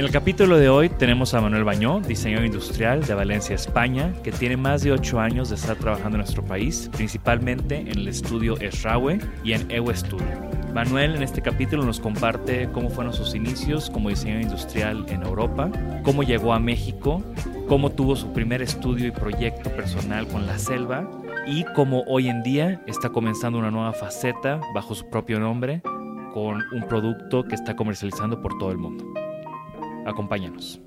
En el capítulo de hoy tenemos a Manuel Bañó, diseñador industrial de Valencia, España, que tiene más de 8 años de estar trabajando en nuestro país, principalmente en el estudio Esrawe y en Ewe Studio. Manuel en este capítulo nos comparte cómo fueron sus inicios como diseñador industrial en Europa, cómo llegó a México, cómo tuvo su primer estudio y proyecto personal con La Selva y cómo hoy en día está comenzando una nueva faceta bajo su propio nombre con un producto que está comercializando por todo el mundo. Acompáñanos.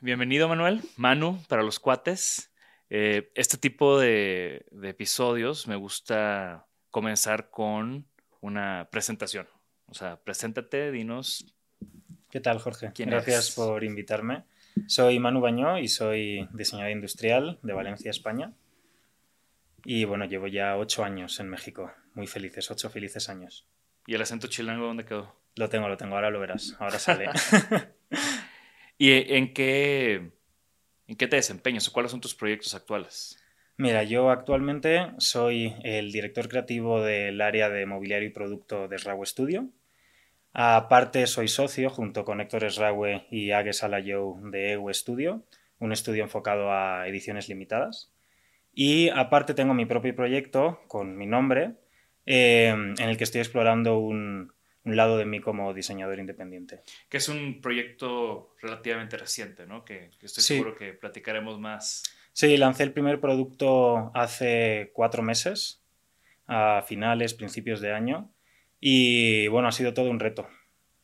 Bienvenido, Manuel. Manu, para los cuates. Eh, este tipo de, de episodios me gusta comenzar con una presentación. O sea, preséntate, dinos. ¿Qué tal, Jorge? ¿Quién Gracias eres? por invitarme. Soy Manu Bañó y soy diseñador industrial de Valencia, España. Y bueno, llevo ya ocho años en México. Muy felices, ocho felices años. ¿Y el acento chilango dónde quedó? Lo tengo, lo tengo, ahora lo verás. Ahora sale. ¿Y en qué, en qué te desempeñas o cuáles son tus proyectos actuales? Mira, yo actualmente soy el director creativo del área de mobiliario y producto de Srawe Studio. Aparte, soy socio junto con Héctor Srawe y Ague Salayou de EU Studio, un estudio enfocado a ediciones limitadas. Y aparte, tengo mi propio proyecto con mi nombre, eh, en el que estoy explorando un, un lado de mí como diseñador independiente. Que es un proyecto relativamente reciente, ¿no? Que, que estoy Sí. seguro que platicaremos más. Sí, lancé el primer producto hace cuatro meses, a finales, principios de año, y bueno, ha sido todo un reto.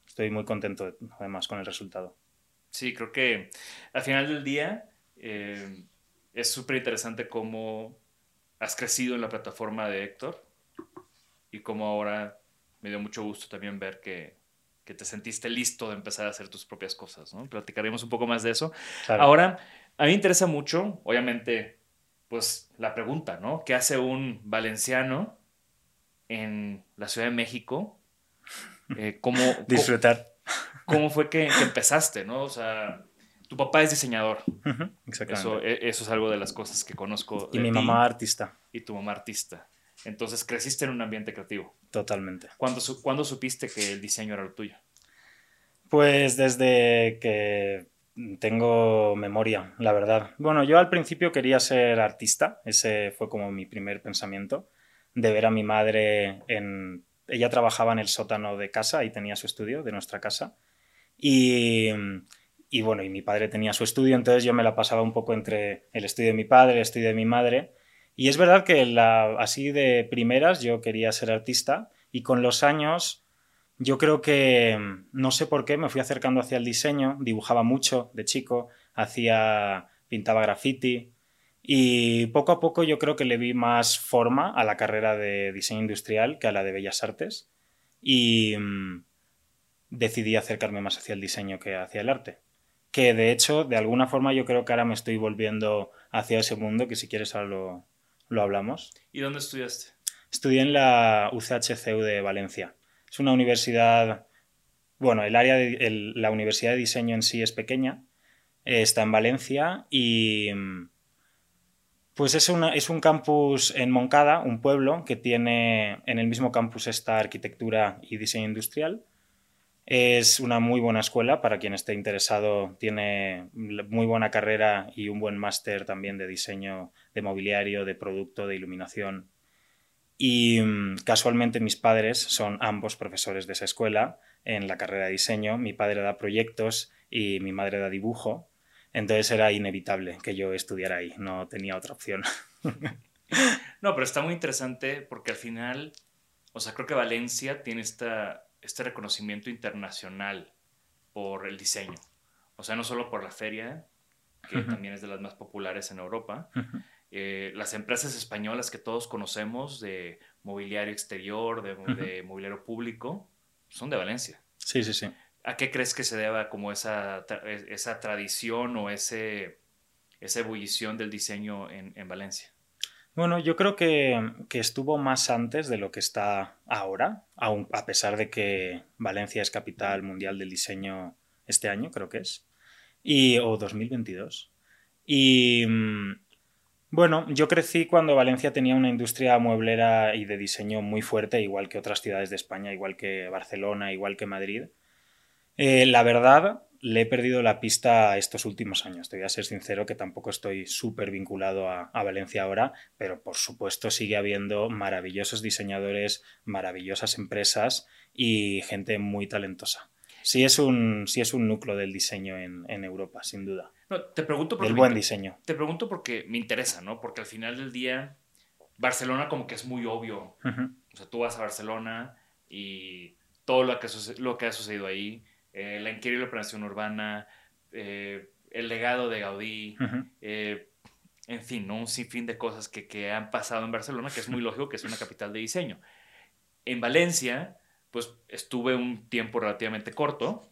Estoy muy contento además con el resultado. Sí, creo que al final del día eh, es súper interesante cómo has crecido en la plataforma de Héctor y cómo ahora me dio mucho gusto también ver que, que te sentiste listo de empezar a hacer tus propias cosas, ¿no? Platicaremos un poco más de eso. Claro. Ahora, a mí me interesa mucho, obviamente, pues la pregunta, ¿no? ¿Qué hace un valenciano en la Ciudad de México? Eh, ¿cómo, Disfrutar. ¿Cómo fue que, que empezaste, no? O sea, tu papá es diseñador. Exactamente. Eso, e- eso es algo de las cosas que conozco. y mi ti mamá artista, Y tu mamá artista. Entonces creciste en un ambiente creativo. Totalmente. ¿Cuándo, su- cuándo supiste que el diseño era lo tuyo? Pues desde que tengo memoria, la verdad. Bueno, yo al principio quería ser artista, ese fue como mi primer pensamiento, de ver a mi madre en... Ella trabajaba en el sótano de casa y tenía su estudio, de nuestra casa. Y, y bueno, y mi padre tenía su estudio, entonces yo me la pasaba un poco entre el estudio de mi padre, el estudio de mi madre. Y es verdad que así de primeras yo quería ser artista y con los años yo creo que, no sé por qué, me fui acercando hacia el diseño, dibujaba mucho de chico, hacía, pintaba graffiti y poco a poco yo creo que le vi más forma a la carrera de diseño industrial que a la de bellas artes y mm, decidí acercarme más hacia el diseño que hacia el arte. Que de hecho, de alguna forma yo creo que ahora me estoy volviendo hacia ese mundo, que si quieres ahora lo hablamos. ¿Y dónde estudiaste? Estudié en la UCHCU de Valencia. Es una universidad, bueno, el área de la Universidad de Diseño en sí es pequeña, está en Valencia y pues es, una, es un campus en Moncada, un pueblo que tiene en el mismo campus esta arquitectura y diseño industrial. Es una muy buena escuela para quien esté interesado, tiene muy buena carrera y un buen máster también de diseño de mobiliario, de producto, de iluminación y mm, casualmente mis padres son ambos profesores de esa escuela en la carrera de diseño. Mi padre da proyectos y mi madre da dibujo. Entonces era inevitable que yo estudiara ahí, no tenía otra opción. no, pero está muy interesante porque al final, o sea, creo que Valencia tiene esta, este reconocimiento internacional por el diseño. O sea, no solo por la feria, que también es de las más populares en Europa, eh, las empresas españolas que todos conocemos de mobiliario exterior, de, mobiliario público, son de Valencia. Sí, sí, sí. ¿A qué crees que se deba como esa, esa tradición o ese, esa ebullición del diseño en, Valencia? Bueno, yo creo que, que, estuvo más antes de lo que está ahora, aun, a pesar de que Valencia es capital mundial del diseño este año, creo que es, y, o 2022. Y, mm, bueno, yo crecí cuando Valencia tenía una industria mueblera y de diseño muy fuerte, igual que otras ciudades de España, igual que Barcelona, igual que Madrid. Eh, la verdad, le he perdido la pista estos últimos años. Te voy a ser sincero que tampoco estoy súper vinculado a, Valencia ahora, pero por supuesto sigue habiendo maravillosos diseñadores, maravillosas empresas y gente muy talentosa. Sí es un, sí es un núcleo del diseño en Europa, sin duda. No, te pregunto porque. El buen diseño. Te pregunto porque me interesa, ¿no? Porque al final del día, Barcelona como que es muy obvio. O sea, tú vas a Barcelona y todo lo que, lo que ha sucedido ahí, eh, la increíble operación urbana, eh, el legado de Gaudí, eh, en fin, ¿no? un sinfín de cosas que, que, han pasado en Barcelona, que es muy lógico que es una capital de diseño. En Valencia, pues estuve un tiempo relativamente corto.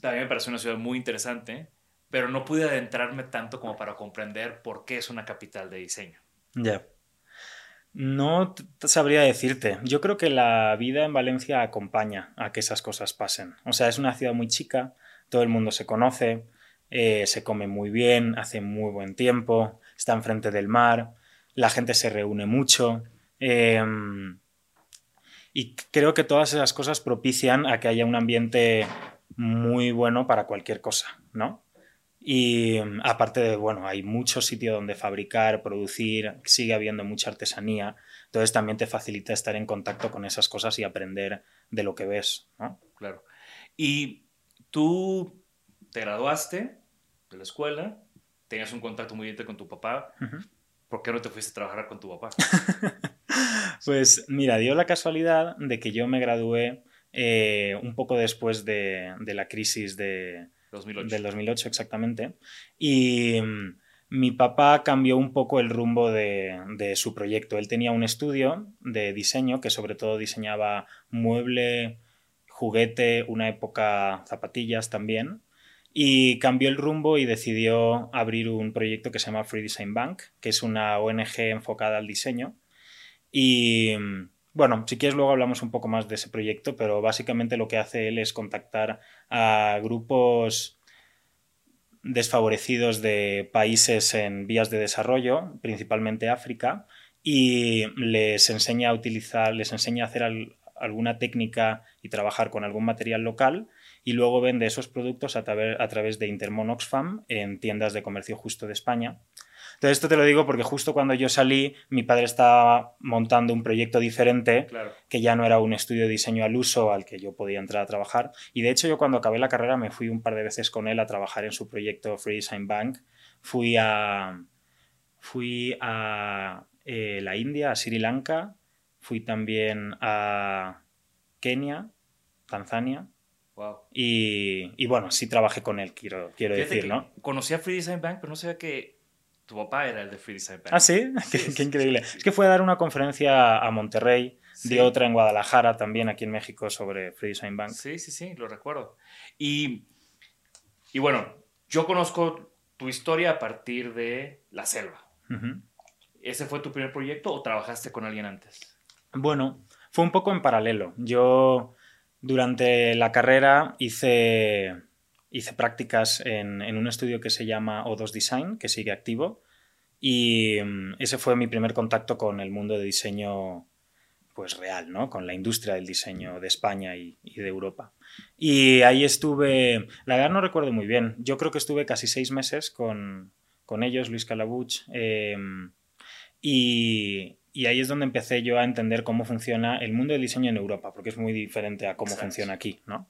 También me pareció una ciudad muy interesante pero no pude adentrarme tanto como para comprender por qué es una capital de diseño. Ya. No sabría decirte. Yo creo que la vida en Valencia acompaña a que esas cosas pasen. O sea, es una ciudad muy chica, todo el mundo se conoce, eh, se come muy bien, hace muy buen tiempo, está enfrente del mar, la gente se reúne mucho. Em, y creo que todas esas cosas propician a que haya un ambiente muy bueno para cualquier cosa, ¿no? Y mm, aparte de, bueno, hay mucho sitio donde fabricar, producir, sigue habiendo mucha artesanía, entonces también te facilita estar en contacto con esas cosas y aprender de lo que ves, ¿no? Claro. Y tú te graduaste de la escuela, tenías un contacto muy bien con tu papá, ¿por qué no te fuiste a trabajar con tu papá? pues mira, dio la casualidad de que yo me gradué eh, un poco después de la crisis de, 2008. Del 2008, exactamente. Y mm, mi papá cambió un poco el rumbo de, su proyecto. Él tenía un estudio de diseño que sobre todo diseñaba mueble, juguete, una época zapatillas también. Y cambió el rumbo y decidió abrir un proyecto que se llama Free Design Bank, que es una ONG enfocada al diseño. Y mm, bueno, si quieres luego hablamos un poco más de ese proyecto, pero básicamente lo que hace él es contactar a grupos desfavorecidos de países en vías de desarrollo, principalmente África, y les enseña a utilizar, les enseña a hacer alguna técnica y trabajar con algún material local y luego vende esos productos a, a través de Intermon Oxfam en tiendas de comercio justo de España. Entonces, esto te lo digo porque justo cuando yo salí, mi padre estaba montando un proyecto diferente, que ya no era un estudio de diseño al uso al que yo podía entrar a trabajar. Y de hecho, yo cuando acabé la carrera me fui un par de veces con él a trabajar en su proyecto Free Design Bank. Fui a, fui a eh, la India, a Sri Lanka, fui también a Kenia Tanzania. Wow. Y, y bueno, sí trabajé con él, quiero, quiero Fíjate decir, ¿no? Conocí a Free Design Bank, pero no sabía que tu papá era el de Free Design Bank. Ah, sí, qué, Sí, qué sí, increíble. sí. Es que fue a dar una conferencia a Monterrey, Sí. dio otra en Guadalajara, también aquí en México, sobre Free Design Bank. Sí, sí, sí, lo recuerdo. Y, y bueno, yo conozco tu historia a partir de La Selva. ¿Ese fue tu primer proyecto o trabajaste con alguien antes? Bueno, fue un poco en paralelo. Yo durante la carrera hice, hice prácticas en, en un estudio que se llama O2 Design, que sigue activo, y mm, ese fue mi primer contacto con el mundo de diseño pues real, ¿no? Con la industria del diseño de España y, y de Europa. Y ahí estuve, la verdad no recuerdo muy bien, yo creo que estuve casi seis meses con, con ellos, Luis Calabuch, eh, y, y ahí es donde empecé yo a entender cómo funciona el mundo del diseño en Europa, porque es muy diferente a cómo Exacto. funciona aquí, ¿no?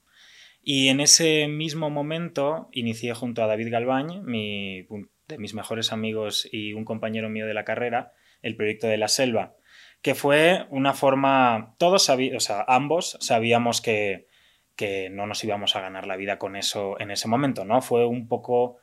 Y en ese mismo momento inicié junto a David Galvañ, mi, de mis mejores amigos y un compañero mío de la carrera, el proyecto de la selva, que fue una forma, todos sabíamos, o sea, ambos sabíamos que, que no nos íbamos a ganar la vida con eso en ese momento, ¿no? Fue un poco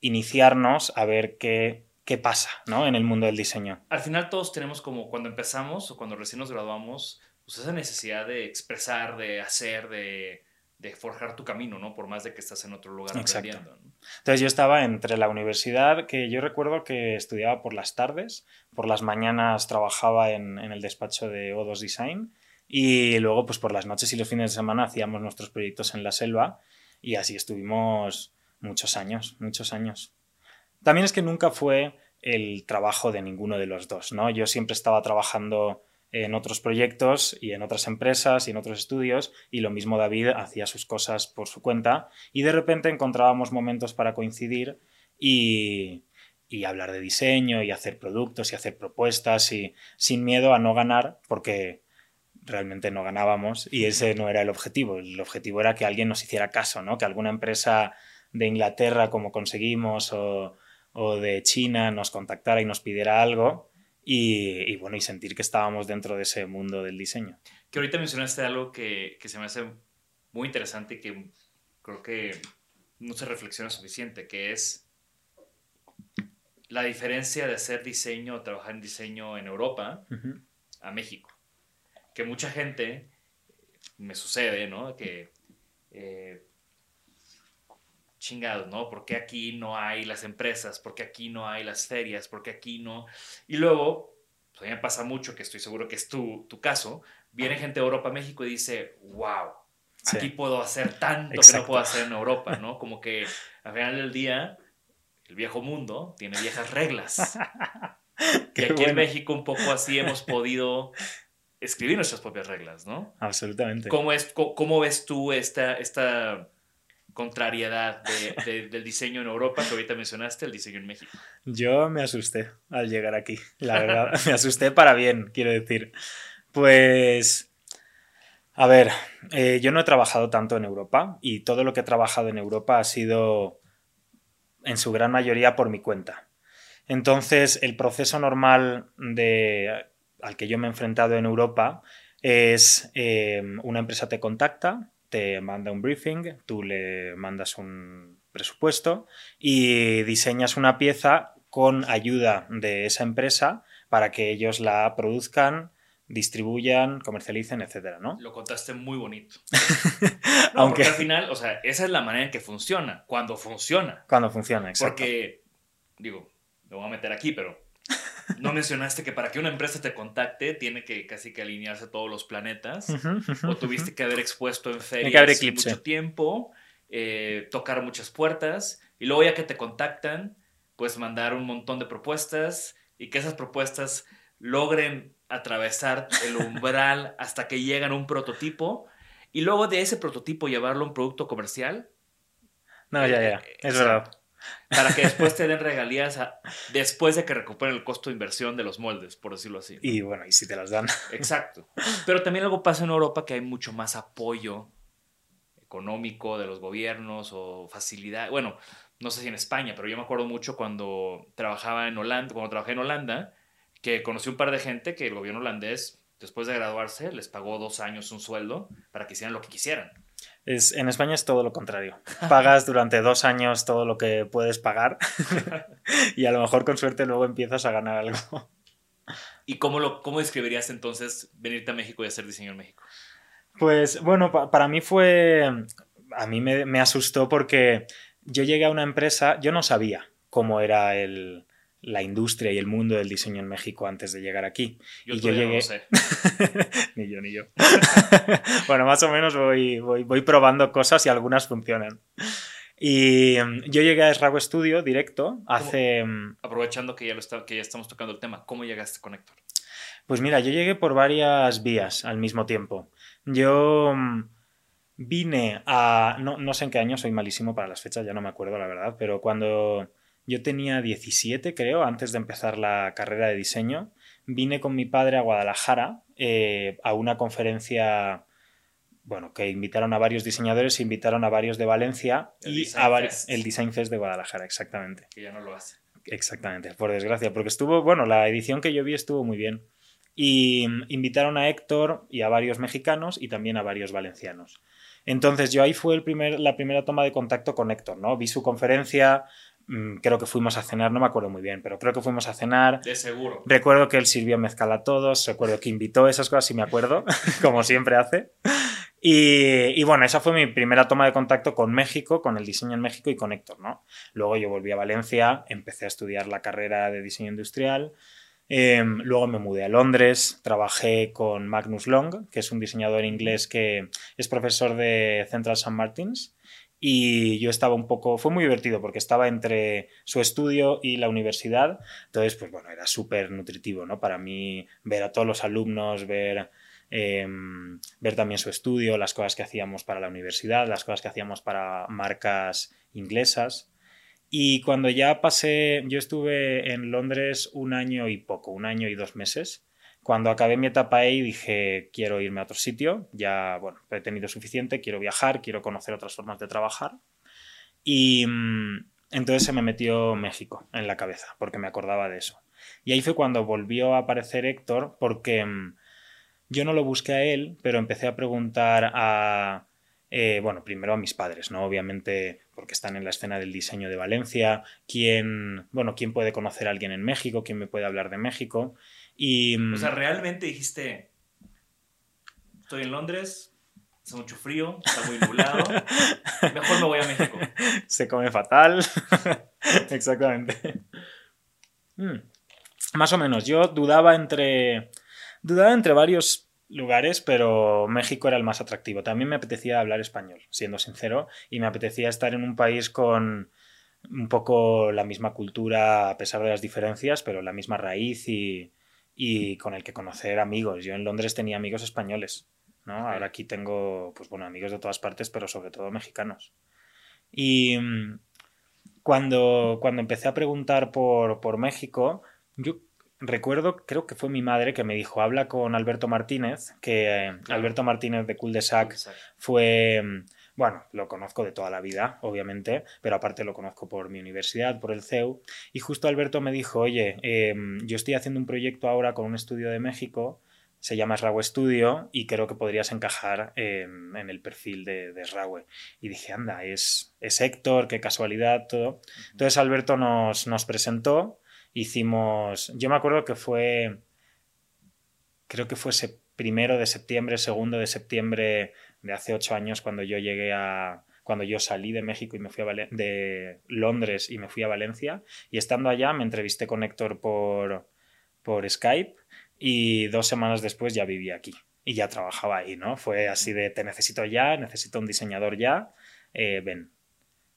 iniciarnos a ver qué, qué pasa, ¿no? En el mundo del diseño. Al final todos tenemos como cuando empezamos o cuando recién nos graduamos, pues esa necesidad de expresar, de hacer, de, de forjar tu camino, ¿no? Por más de que estás en otro lugar Exacto. aprendiendo. ¿no? Entonces yo estaba entre la universidad, que yo recuerdo que estudiaba por las tardes, por las mañanas trabajaba en, en el despacho de O2 Design y luego pues por las noches y los fines de semana hacíamos nuestros proyectos en la selva y así estuvimos muchos años, muchos años. También es que nunca fue el trabajo de ninguno de los dos, ¿no? Yo siempre estaba trabajando en otros proyectos y en otras empresas y en otros estudios y lo mismo David hacía sus cosas por su cuenta y de repente encontrábamos momentos para coincidir y, y hablar de diseño y hacer productos y hacer propuestas y sin miedo a no ganar porque realmente no ganábamos y ese no era el objetivo. El objetivo era que alguien nos hiciera caso, ¿no? Que alguna empresa de Inglaterra como conseguimos o, o de China nos contactara y nos pidiera algo y, y, bueno, y sentir que estábamos dentro de ese mundo del diseño. Que ahorita mencionaste algo que, que se me hace muy interesante y que creo que no se reflexiona suficiente, que es la diferencia de hacer diseño o trabajar en diseño en Europa Ujú. a México. Que mucha gente, me sucede, ¿no? Que eh, chingados, ¿no? ¿Por qué aquí no hay las empresas? ¿Por qué aquí no hay las ferias? ¿Por qué aquí no? Y luego, pues a mí me pasa mucho, que estoy seguro que es tu, tu caso, viene gente de Europa a México y dice, wow, Sí. aquí puedo hacer tanto que no puedo hacer en Europa, ¿no? Como que al final del día, el viejo mundo tiene viejas reglas. Y aquí bueno. en México un poco así hemos podido escribir nuestras propias reglas, ¿no? Absolutamente. ¿Cómo, es, cómo ves tú esta, esta contrariedad de- de- del diseño en Europa que ahorita mencionaste, el diseño en México? Yo me asusté al llegar aquí, la verdad. me asusté para bien, quiero decir. Pues, a ver, eh, yo no he trabajado tanto en Europa y todo lo que he trabajado en Europa ha sido en su gran mayoría por mi cuenta. Entonces, el proceso normal de, al que yo me he enfrentado en Europa es eh, una empresa te contacta, te manda un briefing, tú le mandas un presupuesto y diseñas una pieza con ayuda de esa empresa para que ellos la produzcan, distribuyan, comercialicen, etcétera, ¿no? Lo contaste muy bonito. No, Aunque porque al final, o sea, esa es la manera en que funciona, cuando funciona. cuando funciona, exacto. Porque, digo, lo voy a meter aquí, pero no mencionaste que para que una empresa te contacte tiene que casi que alinearse todos los planetas. O tuviste que haber expuesto en ferias mucho tiempo, eh, tocar muchas puertas, y luego ya que te contactan, pues mandar un montón de propuestas y que esas propuestas logren atravesar el umbral hasta que llegan a un prototipo y luego de ese prototipo llevarlo a un producto comercial No, ya, ya, Eh, es exacto. verdad. Para que después te den regalías a- después de que recuperen el costo de inversión de los moldes, por decirlo así. Y bueno, y si te las dan. Exacto. Pero también algo pasa en Europa que hay mucho más apoyo económico de los gobiernos o facilidad. Bueno, no sé si en España, pero yo me acuerdo mucho cuando trabajaba en Holanda, cuando trabajé en Holanda, que conocí un par de gente que el gobierno holandés después de graduarse, les pagó dos años un sueldo para que hicieran lo que quisieran. Es, en España es todo lo contrario. Pagas durante dos años todo lo que puedes pagar y a lo mejor con suerte luego empiezas a ganar algo. ¿Y cómo, lo, cómo describirías entonces venirte a México y hacer diseño en México? Pues bueno, para mí fue, a mí me, me asustó porque yo llegué a una empresa, yo no sabía cómo era el, la industria y el mundo del diseño en México antes de llegar aquí. Yo y todavía no lo sé. ni yo, ni yo. bueno, más o menos voy, voy, voy probando cosas y algunas funcionan. Y mm, yo llegué a Esrago Studio directo hace... mm, Aprovechando que ya, lo está, que ya estamos tocando el tema, ¿cómo llegaste con Héctor? Pues mira, yo llegué por varias vías al mismo tiempo. Yo mm, vine a... No, no sé en qué año, soy malísimo para las fechas, ya no me acuerdo la verdad, pero cuando yo tenía 17, creo, antes de empezar la carrera de diseño, vine con mi padre a Guadalajara eh, a una conferencia, bueno, que invitaron a varios diseñadores, invitaron a varios de Valencia El y Design a varios... Fest. El Design Fest de Guadalajara, exactamente. Que ya no lo hace. Exactamente, por desgracia, porque estuvo, bueno, la edición que yo vi estuvo muy bien. Y mm, invitaron a Héctor y a varios mexicanos y también a varios valencianos. Entonces yo ahí fue el primer, la primera toma de contacto con Héctor, ¿no? Vi su conferencia, creo que fuimos a cenar, no me acuerdo muy bien, pero creo que fuimos a cenar. De seguro. Recuerdo que él sirvió mezcal a todos, recuerdo que invitó esas cosas, sí me acuerdo, como siempre hace. Y, y bueno, esa fue mi primera toma de contacto con México, con el diseño en México y con Héctor, ¿no? Luego yo volví a Valencia, empecé a estudiar la carrera de diseño industrial. eh, luego me mudé a Londres, trabajé con Magnus Long, que es un diseñador inglés que es profesor de Central St. Martins. Y yo estaba un poco, fue muy divertido porque estaba entre su estudio y la universidad. Entonces, pues bueno, era súper nutritivo, ¿no? Para mí ver a todos los alumnos, ver, eh, ver también su estudio, las cosas que hacíamos para la universidad, las cosas que hacíamos para marcas inglesas. Y cuando ya pasé, yo estuve en Londres un año y poco, un año y dos meses. Cuando acabé mi etapa ahí dije, quiero irme a otro sitio, ya, bueno, he tenido suficiente, quiero viajar, quiero conocer otras formas de trabajar. Y mm, entonces se me metió México en la cabeza, porque me acordaba de eso. Y ahí fue cuando volvió a aparecer Héctor, porque mm, yo no lo busqué a él, pero empecé a preguntar a, eh, bueno, primero a mis padres, ¿no? Obviamente, porque están en la escena del diseño de Valencia, quién, bueno, quién puede conocer a alguien en México, quién me puede hablar de México. Y mm, O sea, realmente dijiste, estoy en Londres, hace mucho frío, está muy nublado, mejor me voy a México. se come fatal. Exactamente. Mm. Más o menos, yo dudaba entre. Dudaba entre varios lugares, pero México era el más atractivo. También me apetecía hablar español, siendo sincero, y me apetecía estar en un país con un poco la misma cultura, a pesar de las diferencias, pero la misma raíz y, y con el que conocer amigos. Yo en Londres tenía amigos españoles, ¿no? Ahora aquí tengo, pues bueno, amigos de todas partes, pero sobre todo mexicanos. Y mm, cuando, cuando empecé a preguntar por, por México, yo recuerdo, creo que fue mi madre que me dijo, habla con Alberto Martínez, que eh, Alberto Martínez de Cul de Sac fue, mm, bueno, lo conozco de toda la vida, obviamente, pero aparte lo conozco por mi universidad, por el CEU, y justo Alberto me dijo, oye, eh, yo estoy haciendo un proyecto ahora con un estudio de México, se llama Srawe Studio, y creo que podrías encajar en, en el perfil de, de. Y dije, anda, es, es Héctor, qué casualidad, todo. Entonces Alberto nos, nos presentó, hicimos, yo me acuerdo que fue, creo que fue se- primero de septiembre, segundo de septiembre de hace ocho años cuando yo llegué a, cuando yo salí de México y me fui a de Londres y me fui a Valencia y estando allá me entrevisté con Héctor por, por Skype y dos semanas después ya vivía aquí y ya trabajaba ahí, ¿no? Fue así de te necesito ya, necesito un diseñador ya, eh, ven.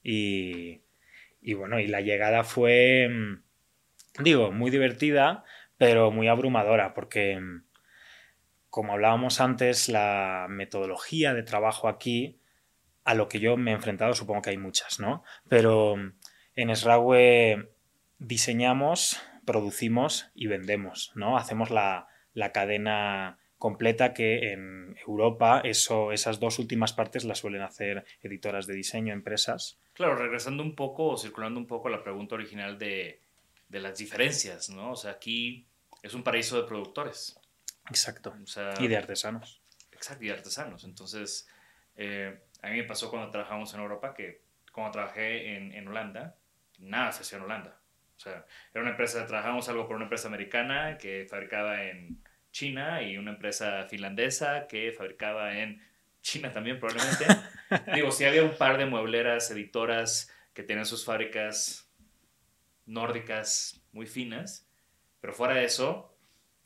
Y, y bueno, y la llegada fue, digo, muy divertida, pero muy abrumadora porque, como hablábamos antes, la metodología de trabajo aquí, a lo que yo me he enfrentado, supongo que hay muchas, ¿no? Pero en Srawe diseñamos, producimos y vendemos, ¿no? Hacemos la, la cadena completa que en Europa eso, esas dos últimas partes las suelen hacer editoras de diseño, empresas. Claro, regresando un poco o circulando un poco a la pregunta original de, de las diferencias, ¿no? O sea, aquí es un paraíso de productores. Exacto. O sea, Y de artesanos. Exacto, y artesanos. Entonces, eh, a mí me pasó cuando trabajamos en Europa que cuando trabajé en, en Holanda, nada se hacía en Holanda. O sea, era una empresa, trabajamos algo con una empresa americana que fabricaba en China y una empresa finlandesa que fabricaba en China también probablemente. Digo, sí había un par de muebleras, editoras que tenían sus fábricas nórdicas muy finas, pero fuera de eso,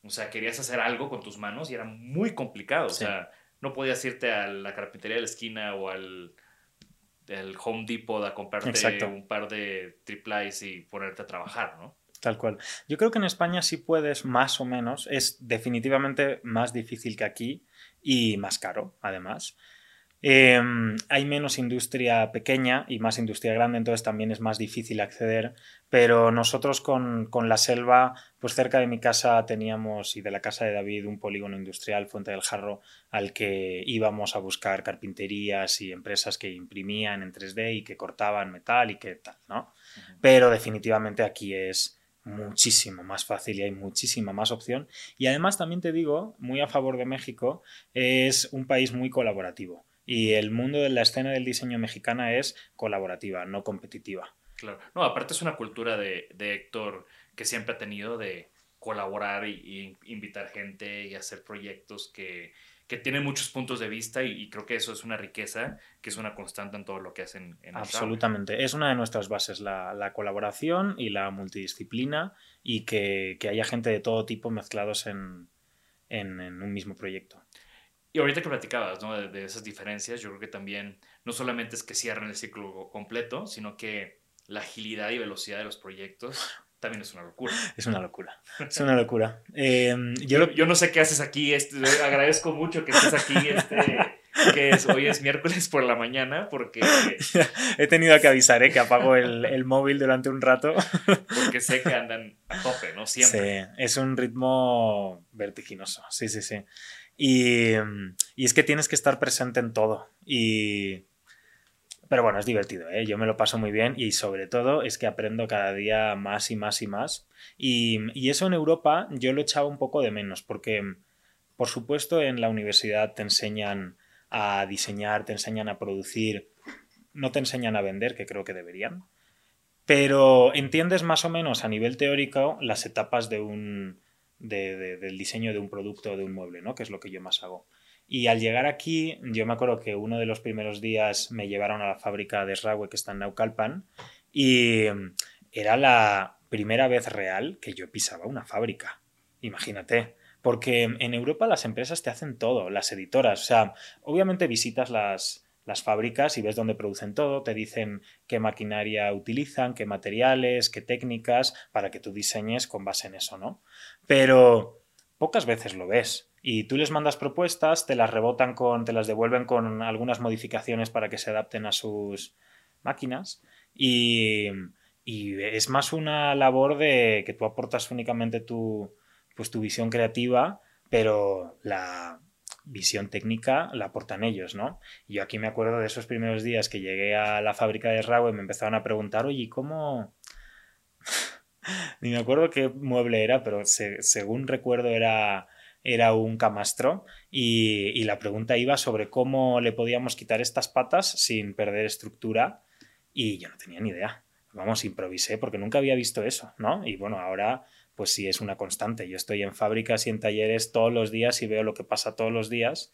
o sea, querías hacer algo con tus manos y era muy complicado. O sea, no podías irte a la carpintería de la esquina o al el Home Depot a comprarte Exacto. un par de triplies y ponerte a trabajar, ¿no? Tal cual. Yo creo que en España sí puedes, más o menos. Es definitivamente más difícil que aquí y más caro, además. Eh, hay menos industria pequeña y más industria grande, entonces también es más difícil acceder. Pero nosotros con, con la selva, pues cerca de mi casa teníamos y de la casa de David un polígono industrial, Fuente del Jarro, al que íbamos a buscar carpinterías y empresas que imprimían en 3D y que cortaban metal y que tal, ¿no? Pero definitivamente aquí es muchísimo más fácil y hay muchísima más opción. Y además también te digo, muy a favor de México, es un país muy colaborativo. Y el mundo de la escena del diseño mexicana es colaborativa, no competitiva. Claro. No, aparte es una cultura de, de Héctor que siempre ha tenido de colaborar y, y invitar gente y hacer proyectos que, que tienen muchos puntos de vista y, y creo que eso es una riqueza que es una constante en todo lo que hacen en el Absolutamente. Es una de nuestras bases, la, la colaboración y la multidisciplina y que, que haya gente de todo tipo mezclados en, en- en un mismo proyecto. Y ahorita que platicabas ¿no? de, de esas diferencias, yo creo que también no solamente es que cierren el ciclo completo, sino que la agilidad y velocidad de los proyectos también es una locura. Es una locura. Es una locura. Eh, yo Yo, lo- yo no sé qué haces aquí, este, agradezco mucho que estés aquí, este, que es, hoy es miércoles por la mañana, porque, he tenido que avisar ¿eh? que apago el, el móvil durante un rato. porque sé que andan a tope, ¿no? Siempre. Sí, es un ritmo vertiginoso. Sí, sí, sí. Y, y es que tienes que estar presente en todo. Y. Pero bueno, es divertido, ¿eh? Yo me lo paso muy bien y sobre todo es que aprendo cada día más y más y más. Y, y eso en Europa yo lo echaba un poco de menos porque, por supuesto, en la universidad te enseñan a diseñar, te enseñan a producir, no te enseñan a vender, que creo que deberían. Pero entiendes más o menos a nivel teórico las etapas de un, de- de- del diseño de un producto o de un mueble, ¿no? Que es lo que yo más hago. Y al llegar aquí, yo me acuerdo que uno de los primeros días me llevaron a la fábrica de Sraue que está en Naucalpan y mm, era la primera vez real que yo pisaba una fábrica. Imagínate. Porque en Europa las empresas te hacen todo, las editoras. O sea, obviamente visitas las, las fábricas y ves dónde producen todo, te dicen qué maquinaria utilizan, qué materiales, qué técnicas, para que tú diseñes con base en eso, ¿no? Pero pocas veces lo ves. Y tú les mandas propuestas, te las rebotan con, te las devuelven con algunas modificaciones para que se adapten a sus máquinas. Y, y es más una labor de que tú aportas únicamente tu, pues, tu visión creativa, pero la visión técnica la aportan ellos, ¿no? Yo aquí me acuerdo de esos primeros días que llegué a la fábrica de Raw y me empezaron a preguntar, oye, ¿cómo...? Ni me acuerdo qué mueble era, pero se- según recuerdo era, era un camastro y la pregunta iba sobre cómo le podíamos quitar estas patas sin perder estructura y yo no tenía ni idea. Vamos, improvisé porque nunca había visto eso, ¿no? Y bueno, ahora pues sí es una constante. Yo estoy en fábricas y en talleres todos los días y veo lo que pasa todos los días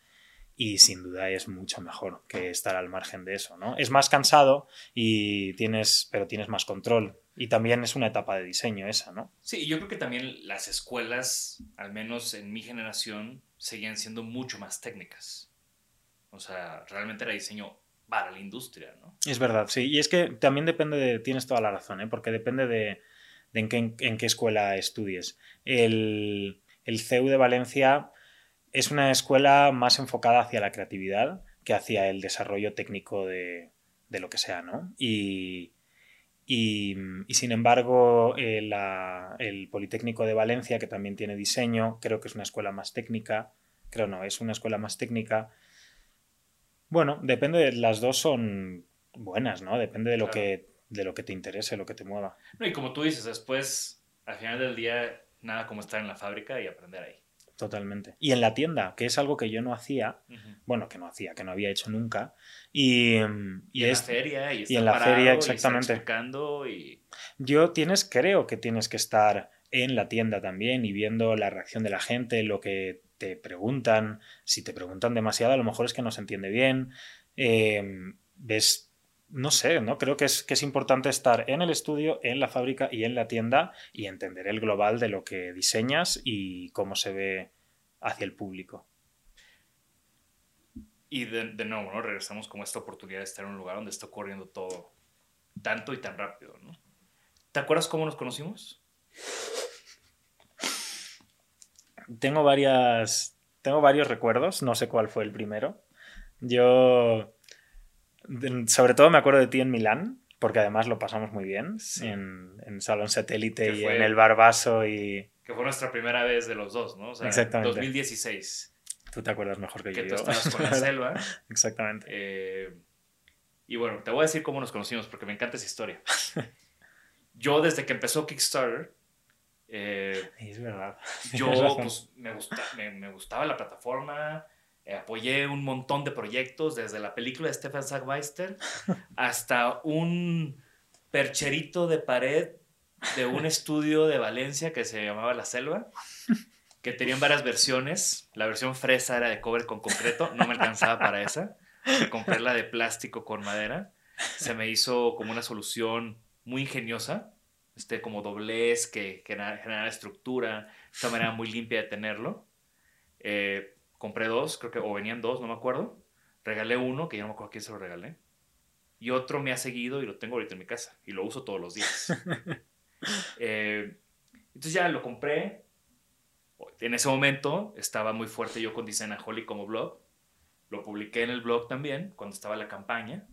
y sin duda es mucho mejor que estar al margen de eso, ¿no? Es más cansado y tienes, pero tienes más control y también es una etapa de diseño esa, ¿no? Sí, yo creo que también las escuelas, al menos en mi generación, seguían siendo mucho más técnicas. O sea, realmente era diseño para la industria, ¿no? Es verdad, sí. Y es que también depende de, tienes toda la razón, ¿eh? porque depende de, de en, qué, en qué escuela estudies. El, el CEU de Valencia es una escuela más enfocada hacia la creatividad que hacia el desarrollo técnico de, de lo que sea, ¿no? Y, y, y sin embargo, eh, la- el Politécnico de Valencia, que también tiene diseño, creo que es una escuela más técnica. Creo no, es una escuela más técnica. Bueno, depende, de, las dos son buenas, ¿no? Depende de lo, Claro. que, de lo que te interese, lo que te mueva. No, y como tú dices, después, al final del día, nada como estar en la fábrica y aprender ahí. totalmente. Y en la tienda, que es algo que yo no hacía, bueno, que no hacía, que no había hecho nunca. Y, y, en la feria, y, en la feria, exactamente. Y, Yo tienes, creo que tienes que estar en la tienda también y viendo la reacción de la gente, lo que te preguntan. Si te preguntan demasiado, a lo mejor es que no se entiende bien. Em, ves no sé, ¿no? Creo que es, que es importante estar en el estudio, en la fábrica y en la tienda y entender el global de lo que diseñas y cómo se ve hacia el público. Y de, nuevo, ¿no? Regresamos como esta oportunidad de estar en un lugar donde está ocurriendo todo tanto y tan rápido, ¿no? ¿Te acuerdas cómo nos conocimos? Tengo varias. Tengo varios recuerdos, no sé cuál fue el primero. Yo sobre todo me acuerdo de ti en Milán, porque además lo pasamos muy bien en, en, Salón Satélite y en el Barbaso y... Que fue nuestra primera vez de los dos, ¿no? O sea, Exactamente. 2016. Tú te acuerdas mejor que, yo. Que tú estabas con la selva. Exactamente. Eh, y bueno, te voy a decir cómo nos conocimos, porque me encanta esa historia. yo desde que empezó Kickstarter... Eh, es verdad. Yo pues, me, me gustaba la plataforma, eh, apoyé un montón de proyectos, desde la película de Stefan Sackmeister hasta un percherito de pared de un estudio de Valencia que se llamaba La Selva, que tenían varias versiones. La versión fresa era de cobre con concreto, no me alcanzaba para esa. Compré la de plástico con madera. Se me hizo como una solución muy ingeniosa, este, como doblez que generara estructura, esta manera muy limpia de tenerlo. Eh, compré dos, creo que, o venían dos, no me acuerdo. Regalé uno, que ya no me acuerdo a quién se lo regalé. Y otro me ha seguido y lo tengo ahorita en mi casa. Y lo uso todos los días. Eh, entonces ya lo compré. En ese momento estaba muy fuerte yo con Holly como blog. Lo publiqué en el blog también, cuando estaba la campaña.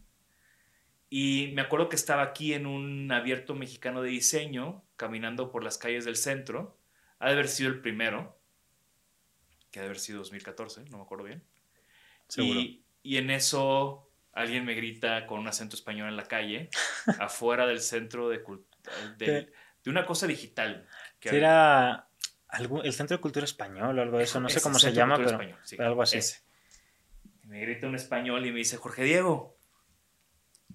Y me acuerdo que estaba aquí en un abierto mexicano de diseño, caminando por las calles del centro. Ha de haber sido el primero que debe haber sido 2014, no me acuerdo bien. Seguro. Y, y en eso alguien me grita con un acento español en la calle, afuera del centro de, de, de una cosa digital. Que era el Centro de Cultura Español o algo de eso, no sé cómo se llama, pero, algo así. Me grita un español y me dice, Jorge Diego,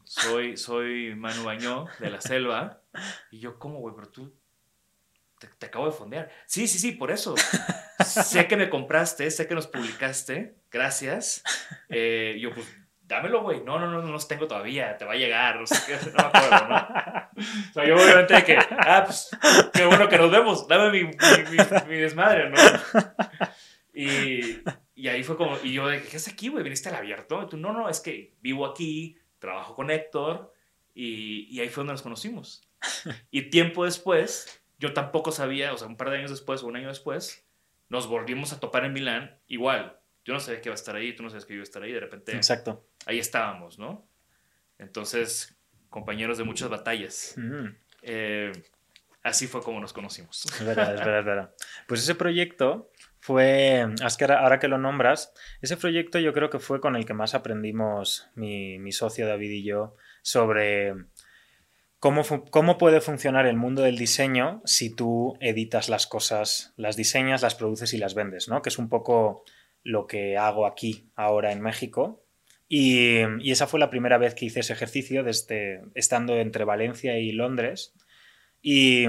soy, soy Manu Bañó de la selva. Y yo, ¿cómo, güey? Pero tú te, acabo de fondear. Sí, sí, sí, por eso. sé que me compraste, sé que nos publicaste, gracias. Eh, yo, pues, dámelo, güey. No, no, no, no los tengo todavía, te va a llegar, no sé qué, no me acuerdo, ¿no? O sea, yo obviamente de que, ah, pues, qué bueno que nos vemos, dame mi, mi, desmadre, ¿no? Y, y, ahí fue como, y yo de, ¿qué haces aquí, güey? ¿Viniste al abierto? Y tú, no, no, es que vivo aquí, trabajo con Héctor, y, y ahí fue donde nos conocimos. Y tiempo después, yo tampoco sabía, o sea, un par de años después o un año después, nos volvimos a topar en Milán, igual. Yo no sabía que iba a estar ahí, tú no sabes que iba a estar ahí, de repente. Exacto. Ahí estábamos, ¿no? Entonces, compañeros de muchas batallas. Eh, así fue como nos conocimos. Es verdad, es verdad, es verdad. Pues ese proyecto fue, ahora que lo nombras, ese proyecto yo creo que fue con el que más aprendimos mi, mi socio David y yo sobre ¿Cómo, puede funcionar el mundo del diseño si tú editas las cosas, las diseñas, las produces y las vendes? ¿no? Que es un poco lo que hago aquí ahora en México. Y, esa fue la primera vez que hice ese ejercicio desde estando entre Valencia y Londres. Y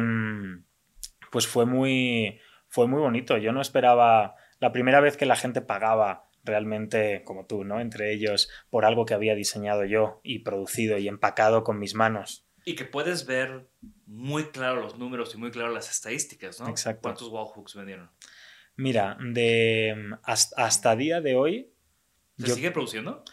pues fue muy, fue muy bonito. Yo no esperaba, la primera vez que la gente pagaba realmente como tú, ¿no? Entre ellos por algo que había diseñado yo y producido y empacado con mis manos y que puedes ver muy claro los números y muy claro las estadísticas, ¿no? Exacto. ¿Cuántos wallhooks vendieron? Mira, de hasta, hasta día de hoy. ¿Se sigue produciendo?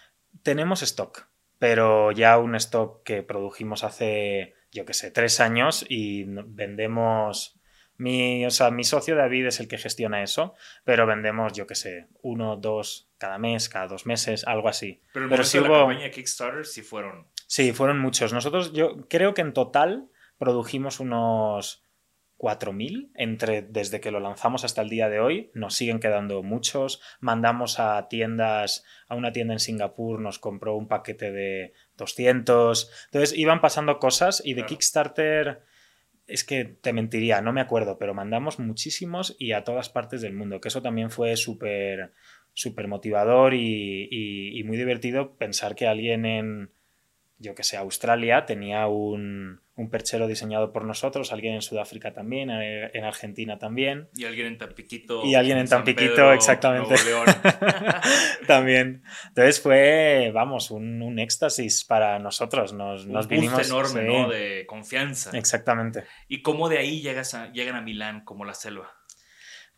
Tenemos stock, pero ya un stock que produjimos hace, yo qué sé, tres años y vendemos. Mi, o sea, mi socio David es el que gestiona eso, pero vendemos, yo qué sé, uno, dos cada mes, cada dos meses, algo así. Pero, el pero si de la campaña Kickstarter sí fueron Sí, fueron muchos. Nosotros, yo creo que en total produjimos unos 4.000 entre desde que lo lanzamos hasta el día de hoy. Nos siguen quedando muchos. Mandamos a tiendas, a una tienda en Singapur nos compró un paquete de 200. Entonces iban pasando cosas y de Kickstarter es que te mentiría, no me acuerdo, pero mandamos muchísimos y a todas partes del mundo, que eso también fue súper súper motivador y, y, muy divertido pensar que alguien en, yo que sé, Australia tenía un, un, perchero diseñado por nosotros, alguien en Sudáfrica también, eh, en Argentina también. Y alguien en Tampiquito. Y alguien en Tampiquito, exactamente. también. Entonces fue, vamos, un, un éxtasis para nosotros. Nos, un nos vinimos. enorme, ¿no? De confianza. Exactamente. ¿Y cómo de ahí llegas a, llegan a Milán como la selva?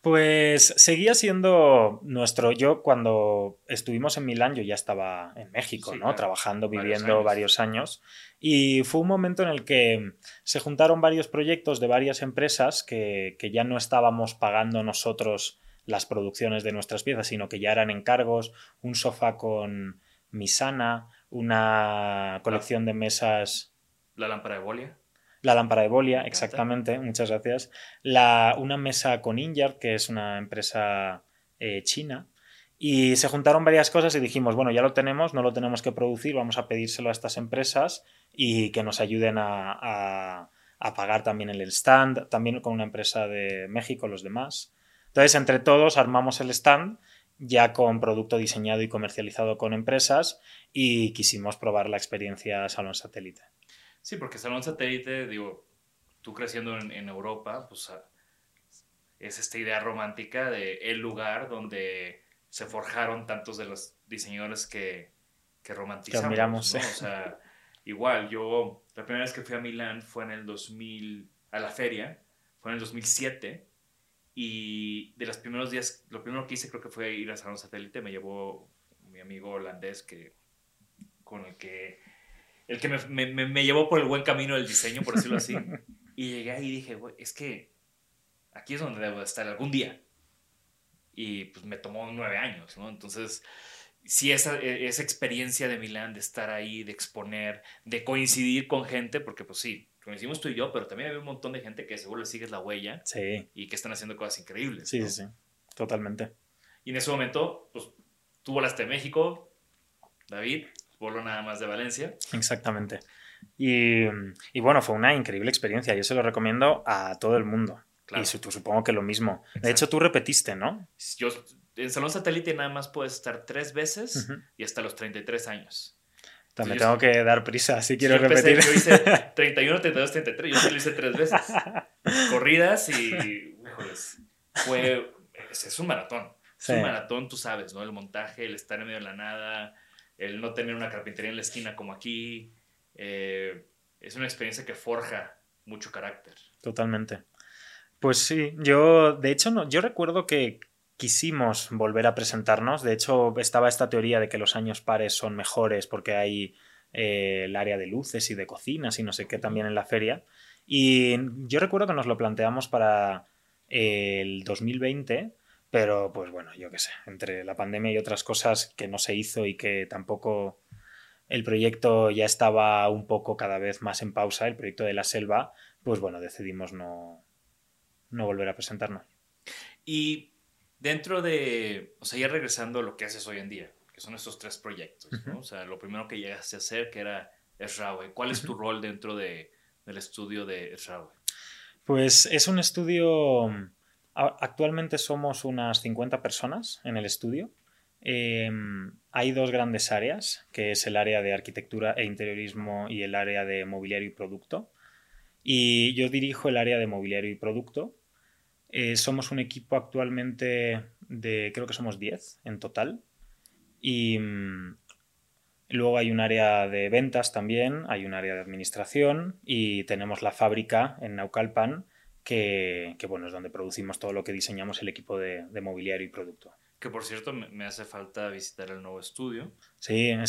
Pues seguía siendo nuestro. Yo, cuando estuvimos en Milán, yo ya estaba en México, Sí, ¿no? claro. Trabajando, Varios viviendo años. varios años. Y fue un momento en el que se juntaron varios proyectos de varias empresas que, que ya no estábamos pagando nosotros las producciones de nuestras piezas, sino que ya eran encargos, un sofá con Misana, una colección de mesas La lámpara de Bolia. La lámpara de Bolia, exactamente, muchas gracias. La, una mesa con Inyard, que es una empresa eh, china. Y se juntaron varias cosas y dijimos, bueno, ya lo tenemos, no lo tenemos que producir, vamos a pedírselo a estas empresas y que nos ayuden a, a- a pagar también el stand, también con una empresa de México, los demás. Entonces, entre todos armamos el stand ya con producto diseñado y comercializado con empresas y quisimos probar la experiencia Salón Satélite. Sí, porque Salón Satélite, digo, tú creciendo en, en Europa, pues ah, es esta idea romántica de el lugar donde se forjaron tantos de los diseñadores que, que romantizamos. admiramos, ¿no? O sea, igual, yo la primera vez que fui a Milán fue en el 2000, a la feria, fue en el 2007. Y de los primeros días, lo primero que hice creo que fue ir a Salón Satélite. Me llevó mi amigo holandés que, con el que el que me, me- me- llevó por el buen camino del diseño, por decirlo así. Y llegué ahí y dije, güey, es que aquí es donde debo de estar algún día. Y pues me tomó nueve años, ¿no? Entonces, sí, esa, e- esa experiencia de Milán, de estar ahí, de exponer, de coincidir con gente, porque pues sí, coincidimos tú y yo, pero también había un montón de gente que seguro le sigues la huella Sí, y que están haciendo cosas increíbles. sí, ¿no? sí, sí, totalmente. Y en ese momento, pues tú volaste de México, David voló nada más de Valencia. Exactamente. Y, y bueno, fue una increíble experiencia. Yo se lo recomiendo a todo el mundo. Claro. Y su- tú supongo que lo mismo. De Exacto. hecho, tú repetiste, ¿no? Yo, en Salón Satélite nada más puedes estar tres veces Ujú. y hasta los 33 años. También tengo que dar prisa, si quiero yo empecé- repetir. yo hice 31, 32, 33. Yo sí lo hice tres veces. Corridas y. híjoles, fue. Es, es un maratón. Es Sí. un maratón, tú sabes, ¿no? El montaje, el estar en medio de la nada, el no tener una carpintería en la esquina como aquí. eh, es una experiencia que forja mucho carácter. Totalmente. Pues sí, yo, de hecho, no, yo recuerdo que quisimos volver a presentarnos. De hecho, estaba esta teoría de que los años pares son mejores porque hay eh, el área de luces y de cocinas y no sé qué también en la feria. Y yo recuerdo que nos lo planteamos para el 2020, pero pues bueno, yo qué sé, entre la pandemia y otras cosas que no se hizo y que tampoco el proyecto ya estaba un poco cada vez más en pausa, el proyecto de la selva, pues bueno, decidimos no, no volver a presentarnos. Y dentro de, o sea, ya regresando a lo que haces hoy en día, que son estos tres proyectos, ¿no? O sea, lo primero que llegaste a hacer, que era Esrawe. ¿Cuál es tu rol dentro de, del estudio de Esrawe? Pues es un estudio, actualmente somos unas 50 personas en el estudio. Eh, hay dos grandes áreas, que es el área de arquitectura e interiorismo y el área de mobiliario y producto. Y yo dirijo el área de mobiliario y producto. Eh, somos un equipo actualmente de, creo que somos 10 en total. Y mm, luego hay un área de ventas también, hay un área de administración y tenemos la fábrica en Naucalpan, que, que, bueno, es donde producimos todo lo que diseñamos el equipo de, de mobiliario y producto. Que por cierto, me, hace falta visitar el nuevo estudio. Sí, Está